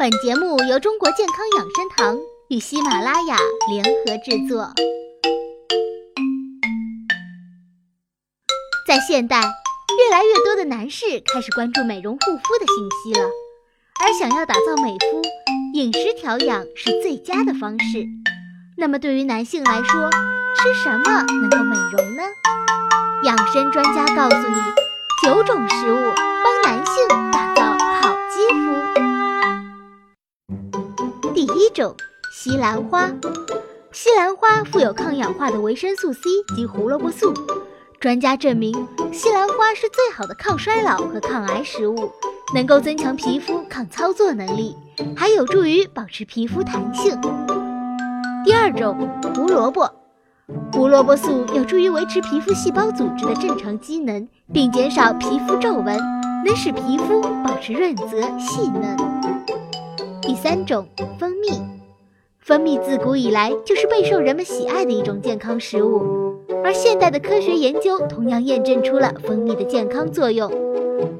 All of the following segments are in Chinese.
本节目由中国健康养生堂与喜马拉雅联合制作。在现代，越来越多的男士开始关注美容护肤的信息了，而想要打造美肤，饮食调养是最佳的方式。那么，对于男性来说，吃什么能够美容呢？养生专家告诉你，九种食物帮男性打造好肌肤。第一种，西兰花。西兰花富有抗氧化的维生素 C 及胡萝卜素，专家证明，西兰花是最好的抗衰老和抗癌食物，能够增强皮肤抗操作能力，还有助于保持皮肤弹性。第二种，胡萝卜。胡萝卜素有助于维持皮肤细胞组织的正常机能，并减少皮肤皱纹，能使皮肤保持润泽细嫩。第三种，蜂蜜。蜂蜜自古以来就是备受人们喜爱的一种健康食物，而现代的科学研究同样验证出了蜂蜜的健康作用。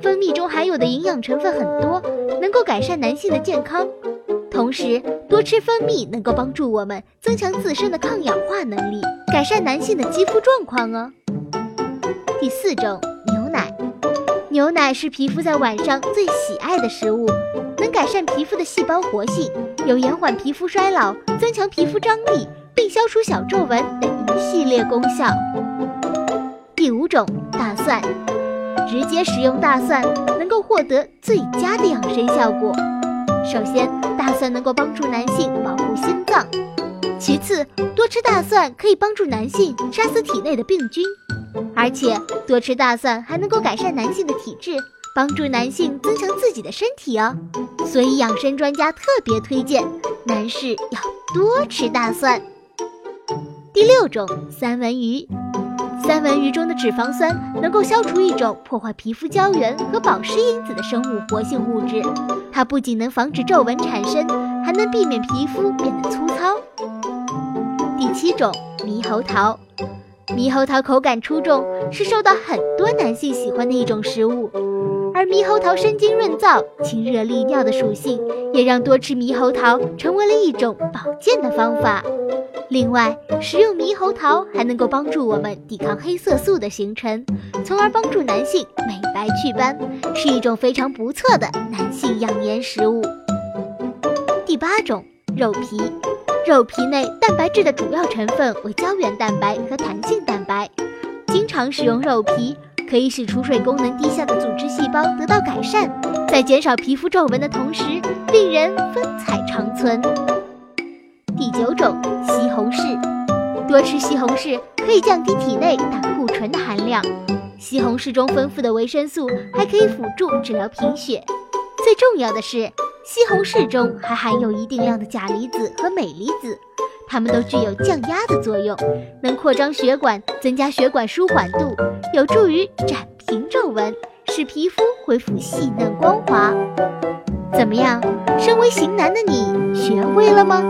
蜂蜜中含有的营养成分很多，能够改善男性的健康。同时，多吃蜂蜜能够帮助我们增强自身的抗氧化能力，改善男性的肌肤状况哦。第四种，牛奶是皮肤在晚上最喜爱的食物，能改善皮肤的细胞活性，有延缓皮肤衰老、增强皮肤张力，并消除小皱纹等一系列功效。第五种，大蒜。直接食用大蒜能够获得最佳的养生效果。首先，大蒜能够帮助男性保护心脏；其次，多吃大蒜可以帮助男性杀死体内的病菌，而且多吃大蒜还能够改善男性的体质，帮助男性增强自己的身体哦。所以，养生专家特别推荐男士要多吃大蒜。第六种，三文鱼。三文鱼中的脂肪酸能够消除一种破坏皮肤胶原和保湿因子的生物活性物质，它不仅能防止皱纹产生，还能避免皮肤变得粗糙。第七种，猕猴桃。猕猴桃口感出众，是受到很多男性喜欢的一种食物，而猕猴桃生津润燥、清热利尿的属性，也让多吃猕猴桃成为了一种保健的方法。另外，食用猕猴桃还能够帮助我们抵抗黑色素的形成，从而帮助男性美白祛斑，是一种非常不错的男性养颜食物。第八种，肉皮。肉皮内蛋白质的主要成分为胶原蛋白和弹性蛋白，经常食用肉皮可以使储水功能低下的组织细胞得到改善，在减少皮肤皱纹的同时，令人风采长存。第九种，西红柿，多吃西红柿可以降低体内胆固醇的含量。西红柿中丰富的维生素还可以辅助治疗贫血。最重要的是，西红柿中还含有一定量的钾离子和镁离子，它们都具有降压的作用，能扩张血管，增加血管舒缓度，有助于展平皱纹，使皮肤恢复细嫩光滑。怎么样，身为型男的你学会了吗？